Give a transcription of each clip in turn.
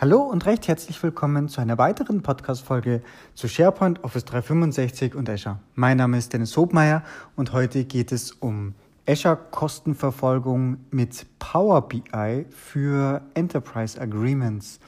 Hallo und recht herzlich willkommen zu einer weiteren Podcast-Folge zu SharePoint, Office 365 und Azure. Mein Name ist Dennis Hobmeier und heute geht es um Azure Kostenverfolgung mit Power BI für Enterprise Agreements.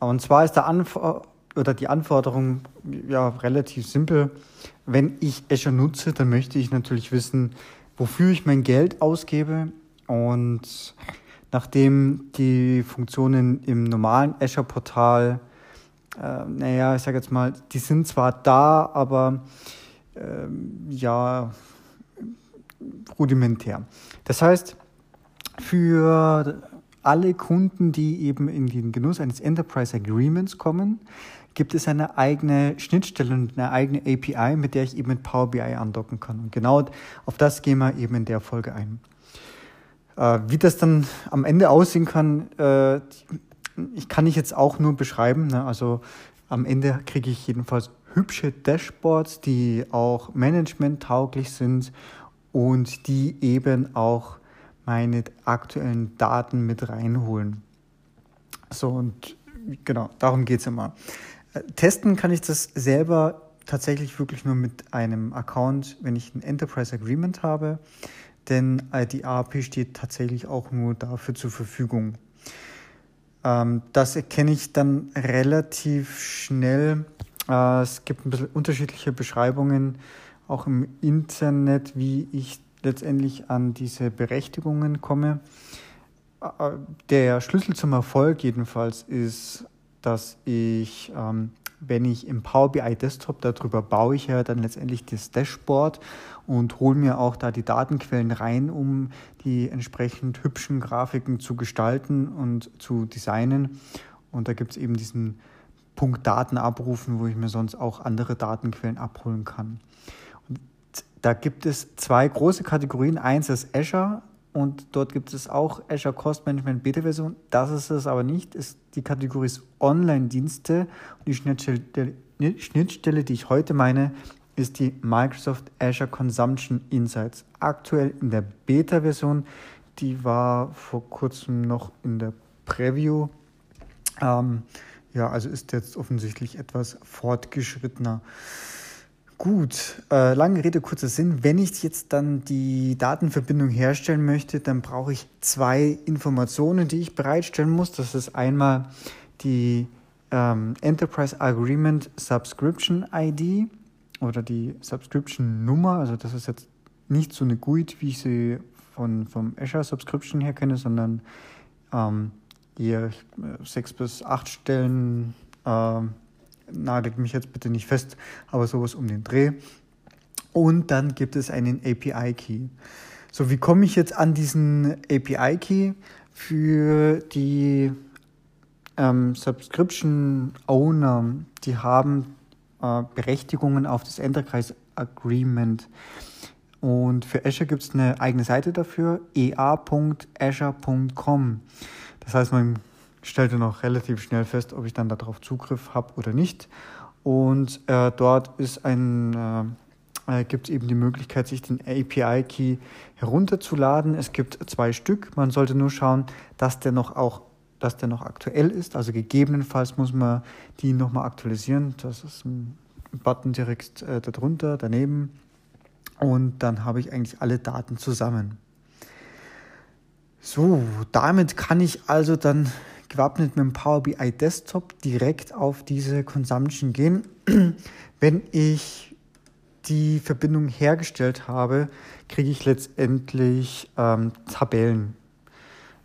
Und zwar ist der Anfor oder die Anforderung ja relativ simpel. Wenn ich Azure nutze, dann möchte ich natürlich wissen, wofür ich mein Geld ausgebe und nachdem die Funktionen im normalen Azure-Portal, äh, naja, ich sage jetzt mal, die sind zwar da, aber äh, ja, rudimentär. Das heißt, für alle Kunden, die eben in den Genuss eines Enterprise Agreements kommen, gibt es eine eigene Schnittstelle und eine eigene API, mit der ich eben mit Power BI andocken kann. Und genau auf das gehen wir eben in der Folge ein. Äh, wie das dann am Ende aussehen kann, äh, ich kann ich jetzt auch nur beschreiben. Ne? Also am Ende kriege ich jedenfalls hübsche Dashboards, die auch managementtauglich sind und die eben auch meine aktuellen Daten mit reinholen. So und genau, darum geht es immer. Äh, testen kann ich das selber tatsächlich wirklich nur mit einem Account, wenn ich ein Enterprise Agreement habe denn äh, die AAP steht tatsächlich auch nur dafür zur Verfügung. Ähm, das erkenne ich dann relativ schnell. Äh, es gibt ein bisschen unterschiedliche Beschreibungen auch im Internet, wie ich letztendlich an diese Berechtigungen komme. Äh, der Schlüssel zum Erfolg jedenfalls ist, dass ich ähm, wenn ich im Power BI Desktop, darüber baue ich ja dann letztendlich das Dashboard und hole mir auch da die Datenquellen rein, um die entsprechend hübschen Grafiken zu gestalten und zu designen. Und da gibt es eben diesen Punkt Daten abrufen, wo ich mir sonst auch andere Datenquellen abholen kann. Und da gibt es zwei große Kategorien. Eins ist Azure und dort gibt es auch Azure Cost Management Beta-Version. Das ist es aber nicht. Ist die Kategorie ist Online-Dienste. Die Schnittstelle, die Schnittstelle, die ich heute meine, ist die Microsoft Azure Consumption Insights. Aktuell in der Beta-Version. Die war vor kurzem noch in der Preview. Ähm, ja, also ist jetzt offensichtlich etwas fortgeschrittener. Gut, äh, lange Rede, kurzer Sinn. Wenn ich jetzt dann die Datenverbindung herstellen möchte, dann brauche ich zwei Informationen, die ich bereitstellen muss. Das ist einmal die ähm, Enterprise Agreement Subscription ID oder die Subscription Nummer. Also das ist jetzt nicht so eine GUID, wie ich sie von, vom Azure Subscription her kenne, sondern ähm, eher äh, sechs bis acht Stellen. Äh, nagelt mich jetzt bitte nicht fest, aber sowas um den Dreh. Und dann gibt es einen API-Key. So, wie komme ich jetzt an diesen API-Key für die ähm, Subscription-Owner? Die haben äh, Berechtigungen auf das Enterprise Agreement. Und für Azure gibt es eine eigene Seite dafür, ea.azure.com. Das heißt, man stellte noch relativ schnell fest, ob ich dann darauf Zugriff habe oder nicht. Und äh, dort äh, äh gibt es eben die Möglichkeit, sich den API-Key herunterzuladen. Es gibt zwei Stück. Man sollte nur schauen, dass der noch auch dass der noch aktuell ist. Also gegebenenfalls muss man die nochmal aktualisieren. Das ist ein Button direkt äh, darunter, daneben. Und dann habe ich eigentlich alle Daten zusammen. So, damit kann ich also dann gewappnet mit dem Power BI Desktop direkt auf diese Consumption gehen. Wenn ich die Verbindung hergestellt habe, kriege ich letztendlich ähm, Tabellen.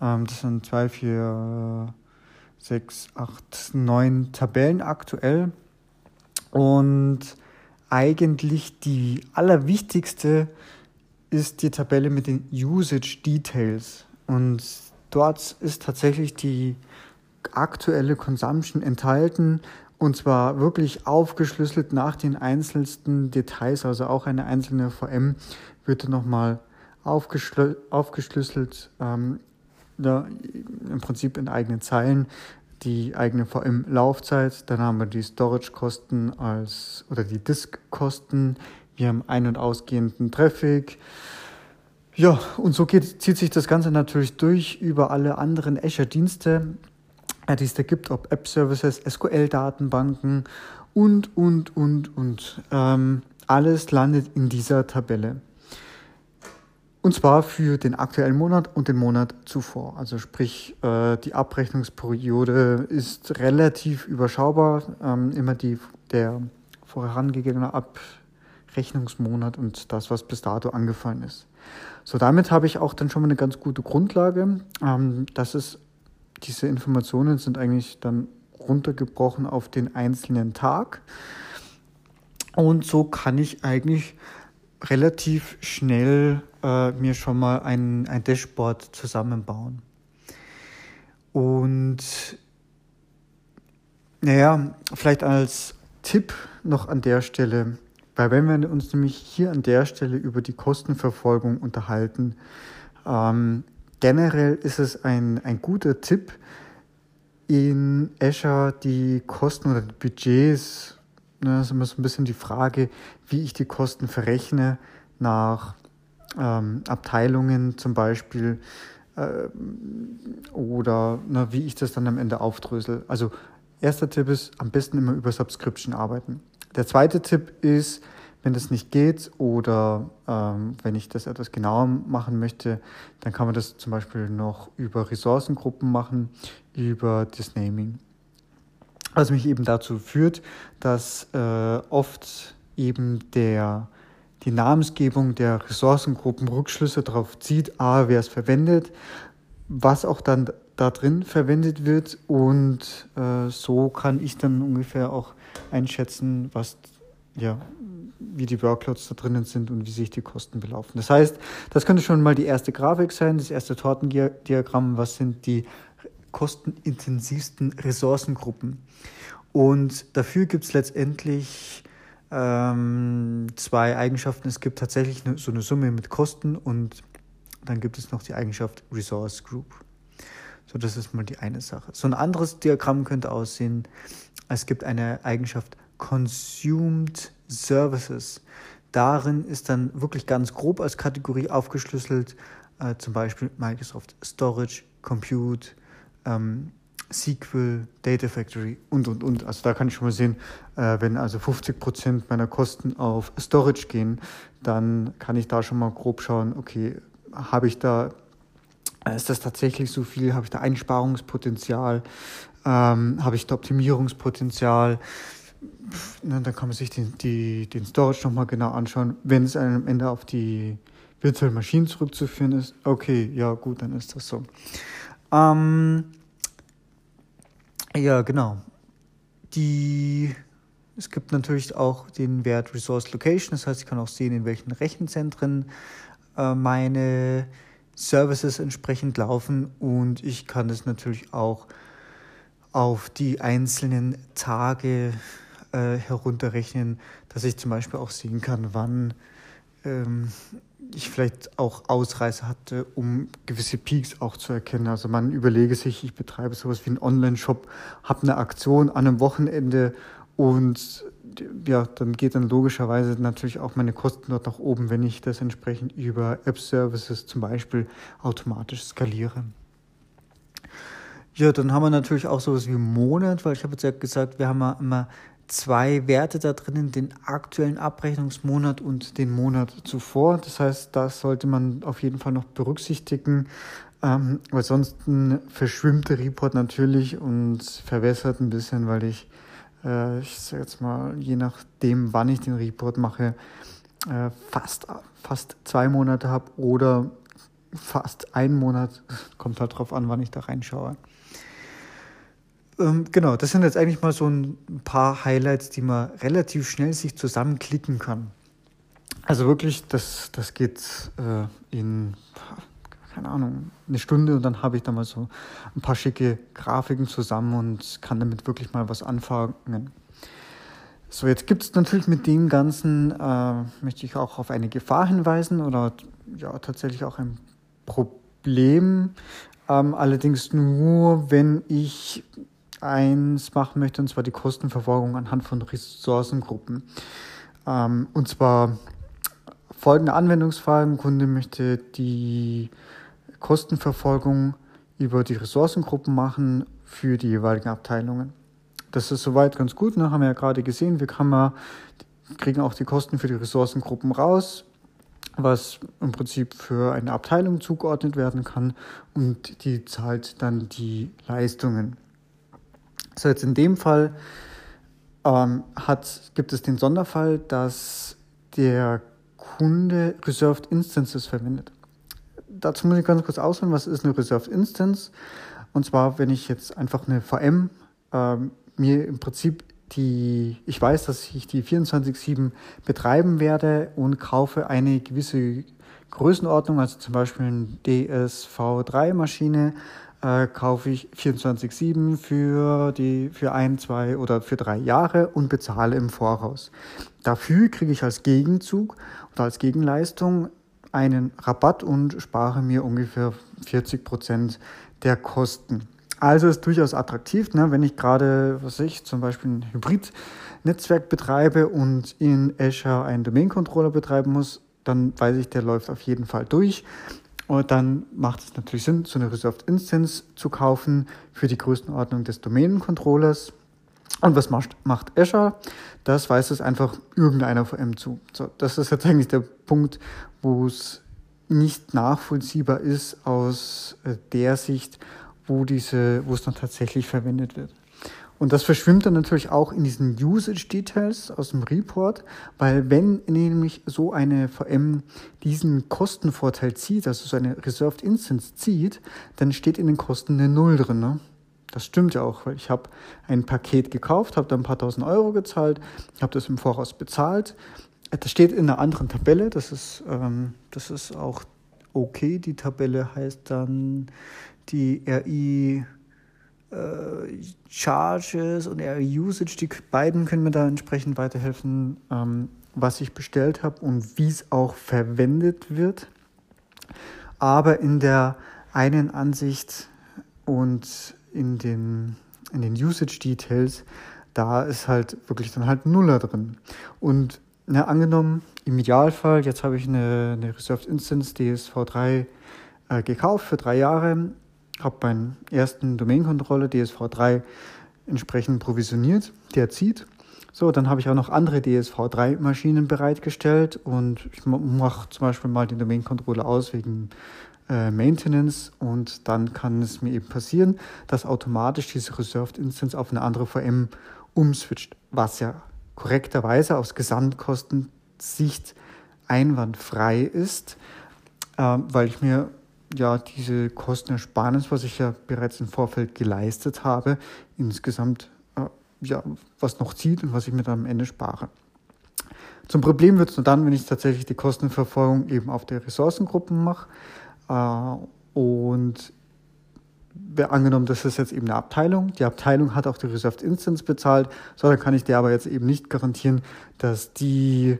Ähm, das sind 2, 4, 6, 8, 9 Tabellen aktuell. Und eigentlich die allerwichtigste ist die Tabelle mit den Usage Details. Und dort ist tatsächlich die aktuelle Consumption enthalten und zwar wirklich aufgeschlüsselt nach den einzelnen Details, also auch eine einzelne VM wird nochmal aufgeschlü aufgeschlüsselt, ähm, ja, im Prinzip in eigenen Zeilen. Die eigene VM-Laufzeit, dann haben wir die Storage-Kosten als oder die Disk-Kosten, wir haben ein- und ausgehenden Traffic, ja, und so geht, zieht sich das Ganze natürlich durch über alle anderen Azure-Dienste. die es da gibt, ob App-Services, SQL-Datenbanken und, und, und, und. Ähm, alles landet in dieser Tabelle. Und zwar für den aktuellen Monat und den Monat zuvor. Also sprich, äh, die Abrechnungsperiode ist relativ überschaubar. Ähm, immer die, der vorangegangene Abrechnungsmonat und das, was bis dato angefallen ist. So, damit habe ich auch dann schon mal eine ganz gute Grundlage. Ähm, das ist, diese Informationen sind eigentlich dann runtergebrochen auf den einzelnen Tag. Und so kann ich eigentlich relativ schnell äh, mir schon mal ein, ein Dashboard zusammenbauen. Und naja, vielleicht als Tipp noch an der Stelle, weil wenn wir uns nämlich hier an der Stelle über die Kostenverfolgung unterhalten, ähm, generell ist es ein, ein guter Tipp, in Azure die Kosten oder die Budgets Ne, ist immer so ein bisschen die Frage, wie ich die Kosten verrechne nach ähm, Abteilungen zum Beispiel äh, oder ne, wie ich das dann am Ende aufdrösel. Also erster Tipp ist, am besten immer über Subscription arbeiten. Der zweite Tipp ist, wenn das nicht geht oder ähm, wenn ich das etwas genauer machen möchte, dann kann man das zum Beispiel noch über Ressourcengruppen machen, über das Naming. Was mich eben dazu führt, dass äh, oft eben der, die Namensgebung der Ressourcengruppen Rückschlüsse darauf zieht, a, wer es verwendet, was auch dann da drin verwendet wird und äh, so kann ich dann ungefähr auch einschätzen, was ja, wie die Workloads da drinnen sind und wie sich die Kosten belaufen. Das heißt, das könnte schon mal die erste Grafik sein, das erste Tortendiagramm, was sind die kostenintensivsten Ressourcengruppen. Und dafür gibt es letztendlich ähm, zwei Eigenschaften. Es gibt tatsächlich eine, so eine Summe mit Kosten und dann gibt es noch die Eigenschaft Resource Group. So, das ist mal die eine Sache. So ein anderes Diagramm könnte aussehen, es gibt eine Eigenschaft Consumed Services. Darin ist dann wirklich ganz grob als Kategorie aufgeschlüsselt, äh, zum Beispiel Microsoft Storage, Compute, ähm, SQL, Data Factory und, und, und. Also da kann ich schon mal sehen, äh, wenn also 50 Prozent meiner Kosten auf Storage gehen, dann kann ich da schon mal grob schauen, okay, habe ich da, ist das tatsächlich so viel, habe ich da Einsparungspotenzial, ähm, habe ich da Optimierungspotenzial, Na, dann kann man sich den, die, den Storage nochmal genau anschauen. Wenn es am Ende auf die virtuellen Maschinen zurückzuführen ist, okay, ja gut, dann ist das so. Ähm, ja, genau. Die, es gibt natürlich auch den Wert Resource Location, das heißt, ich kann auch sehen, in welchen Rechenzentren äh, meine Services entsprechend laufen und ich kann das natürlich auch auf die einzelnen Tage äh, herunterrechnen, dass ich zum Beispiel auch sehen kann, wann ähm, ich vielleicht auch Ausreißer hatte, um gewisse Peaks auch zu erkennen. Also man überlege sich, ich betreibe sowas wie einen Online-Shop, habe eine Aktion an einem Wochenende und ja, dann geht dann logischerweise natürlich auch meine Kosten dort nach oben, wenn ich das entsprechend über App-Services zum Beispiel automatisch skaliere. Ja, dann haben wir natürlich auch sowas wie Monat, weil ich habe jetzt ja gesagt, wir haben ja immer zwei Werte da drinnen, den aktuellen Abrechnungsmonat und den Monat zuvor. Das heißt, das sollte man auf jeden Fall noch berücksichtigen, ähm, weil sonst verschwimmt der Report natürlich und verwässert ein bisschen, weil ich, äh, ich sage jetzt mal, je nachdem, wann ich den Report mache, äh, fast, fast zwei Monate habe oder fast einen Monat. Kommt halt drauf an, wann ich da reinschaue. Ähm, genau, das sind jetzt eigentlich mal so ein paar Highlights, die man relativ schnell sich zusammenklicken kann. Also wirklich, das, das geht äh, in, keine Ahnung, eine Stunde und dann habe ich da mal so ein paar schicke Grafiken zusammen und kann damit wirklich mal was anfangen. So, jetzt gibt es natürlich mit dem Ganzen, äh, möchte ich auch auf eine Gefahr hinweisen oder ja, tatsächlich auch ein Problem. Ähm, allerdings nur, wenn ich eins machen möchte, und zwar die Kostenverfolgung anhand von Ressourcengruppen. Ähm, und zwar folgende Anwendungsfall. Ein Kunde möchte die Kostenverfolgung über die Ressourcengruppen machen für die jeweiligen Abteilungen. Das ist soweit ganz gut, ne? haben wir ja gerade gesehen. Wir man, kriegen auch die Kosten für die Ressourcengruppen raus, was im Prinzip für eine Abteilung zugeordnet werden kann und die zahlt dann die Leistungen. So, jetzt in dem Fall ähm, hat, gibt es den Sonderfall, dass der Kunde Reserved Instances verwendet. Dazu muss ich ganz kurz ausholen, was ist eine Reserved Instance? Und zwar, wenn ich jetzt einfach eine VM ähm, mir im Prinzip die, ich weiß, dass ich die 24-7 betreiben werde und kaufe eine gewisse Größenordnung, also zum Beispiel eine DSV3-Maschine, äh, kaufe ich 24-7 für für ein, zwei oder für drei Jahre und bezahle im Voraus. Dafür kriege ich als Gegenzug oder als Gegenleistung einen Rabatt und spare mir ungefähr 40 Prozent der Kosten. Also ist durchaus attraktiv, ne? wenn ich gerade, was ich, zum Beispiel ein Hybrid-Netzwerk betreibe und in Azure einen Domain-Controller betreiben muss, dann weiß ich, der läuft auf jeden Fall durch. Und dann macht es natürlich Sinn, so eine Reserved Instance zu kaufen für die Größenordnung des Domain-Controllers. Und was macht, macht Azure? Das weiß es einfach irgendeiner VM zu. So, das ist jetzt eigentlich der Punkt, wo es nicht nachvollziehbar ist aus äh, der Sicht, wo, diese, wo es dann tatsächlich verwendet wird. Und das verschwimmt dann natürlich auch in diesen Usage Details aus dem Report, weil wenn nämlich so eine VM diesen Kostenvorteil zieht, also so eine Reserved Instance zieht, dann steht in den Kosten eine Null drin. Ne? Das stimmt ja auch, weil ich habe ein Paket gekauft, habe da ein paar tausend Euro gezahlt, habe das im Voraus bezahlt. Das steht in einer anderen Tabelle, das ist, ähm, das ist auch okay. Die Tabelle heißt dann die RI äh, Charges und RI Usage, die beiden können mir da entsprechend weiterhelfen, ähm, was ich bestellt habe und wie es auch verwendet wird. Aber in der einen Ansicht und in den, in den Usage Details, da ist halt wirklich dann halt Nuller drin. Und na, angenommen, im Idealfall, jetzt habe ich eine, eine Reserved Instance DSV3 äh, gekauft für drei Jahre habe meinen ersten Domain-Controller DSV3 entsprechend provisioniert, der zieht. So, dann habe ich auch noch andere DSV3-Maschinen bereitgestellt und ich mache zum Beispiel mal den Domain-Controller aus wegen äh, Maintenance und dann kann es mir eben passieren, dass automatisch diese Reserved Instance auf eine andere VM umswitcht, was ja korrekterweise aus Gesamtkostensicht einwandfrei ist, äh, weil ich mir ja diese Kostenersparnis, was ich ja bereits im Vorfeld geleistet habe, insgesamt äh, ja, was noch zieht und was ich mir dann am Ende spare. Zum Problem wird es nur dann, wenn ich tatsächlich die Kostenverfolgung eben auf der Ressourcengruppen mache und angenommen, das ist jetzt eben eine Abteilung. Die Abteilung hat auch die Reserved Instance bezahlt, so dann kann ich dir aber jetzt eben nicht garantieren, dass die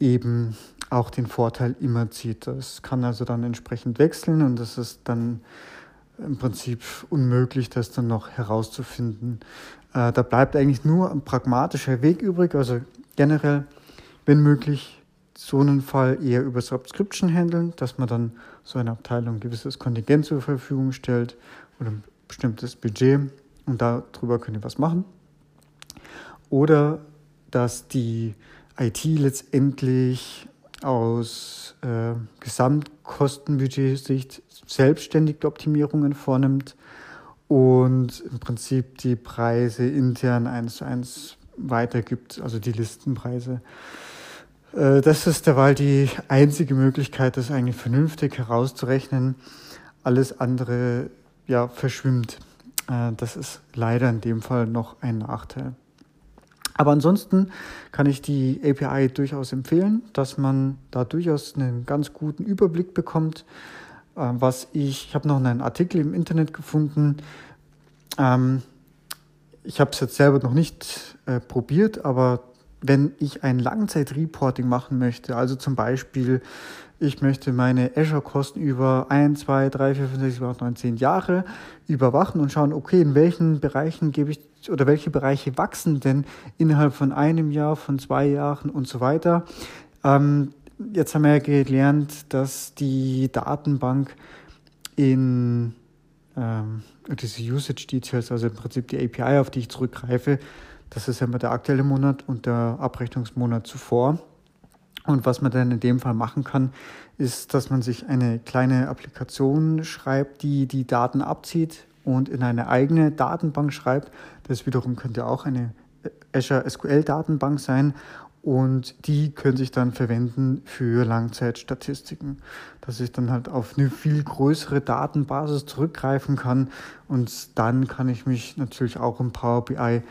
eben auch den Vorteil immer zieht. Das kann also dann entsprechend wechseln und das ist dann im Prinzip unmöglich, das dann noch herauszufinden. Äh, da bleibt eigentlich nur ein pragmatischer Weg übrig, also generell, wenn möglich, so einen Fall eher über Subscription handeln, dass man dann so eine Abteilung ein gewisses Kontingent zur Verfügung stellt oder ein bestimmtes Budget und darüber könnt ihr was machen. Oder dass die IT letztendlich aus äh, Gesamtkostenbudgetsicht selbstständig Optimierungen vornimmt und im Prinzip die Preise intern eins zu eins weitergibt, also die Listenpreise. Äh, das ist derweil die einzige Möglichkeit, das eigentlich vernünftig herauszurechnen. Alles andere ja, verschwimmt. Äh, das ist leider in dem Fall noch ein Nachteil. Aber ansonsten kann ich die API durchaus empfehlen, dass man da durchaus einen ganz guten Überblick bekommt. Ähm, was ich, ich habe noch einen Artikel im Internet gefunden. Ähm, ich habe es jetzt selber noch nicht äh, probiert, aber wenn ich ein Langzeitreporting machen möchte, also zum Beispiel, ich möchte meine Azure-Kosten über 1, 2, 3, 4, 5, 6, 7, 8, 9, 10 Jahre überwachen und schauen, okay, in welchen Bereichen gebe ich oder welche Bereiche wachsen denn innerhalb von einem Jahr, von zwei Jahren und so weiter. Ähm, jetzt haben wir ja gelernt, dass die Datenbank in ähm, diese Usage Details, also im Prinzip die API, auf die ich zurückgreife, das ist ja immer der aktuelle Monat und der Abrechnungsmonat zuvor. Und was man dann in dem Fall machen kann, ist, dass man sich eine kleine Applikation schreibt, die die Daten abzieht und in eine eigene Datenbank schreibt. Das wiederum könnte auch eine Azure SQL Datenbank sein und die können sich dann verwenden für Langzeitstatistiken, dass ich dann halt auf eine viel größere Datenbasis zurückgreifen kann und dann kann ich mich natürlich auch im Power BI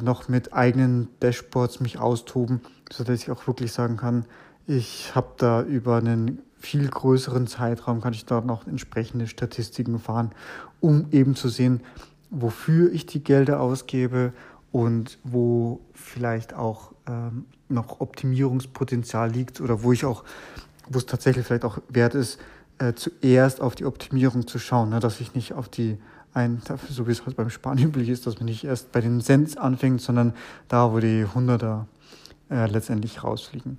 noch mit eigenen Dashboards mich austoben, sodass ich auch wirklich sagen kann, ich habe da über einen viel größeren Zeitraum, kann ich da noch entsprechende Statistiken fahren, um eben zu sehen, wofür ich die Gelder ausgebe und wo vielleicht auch ähm, noch Optimierungspotenzial liegt oder wo ich auch, wo es tatsächlich vielleicht auch wert ist, äh, zuerst auf die Optimierung zu schauen, ne, dass ich nicht auf die ein, so wie es halt beim Sparen üblich ist, dass man nicht erst bei den Cents anfängt, sondern da, wo die Hunderter äh, letztendlich rausfliegen.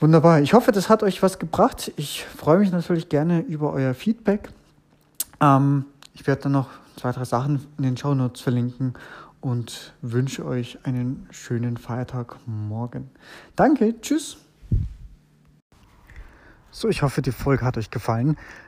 Wunderbar. Ich hoffe, das hat euch was gebracht. Ich freue mich natürlich gerne über euer Feedback. Ähm, ich werde dann noch zwei, drei Sachen in den Show Notes verlinken und wünsche euch einen schönen Feiertag morgen. Danke, tschüss. So, ich hoffe, die Folge hat euch gefallen.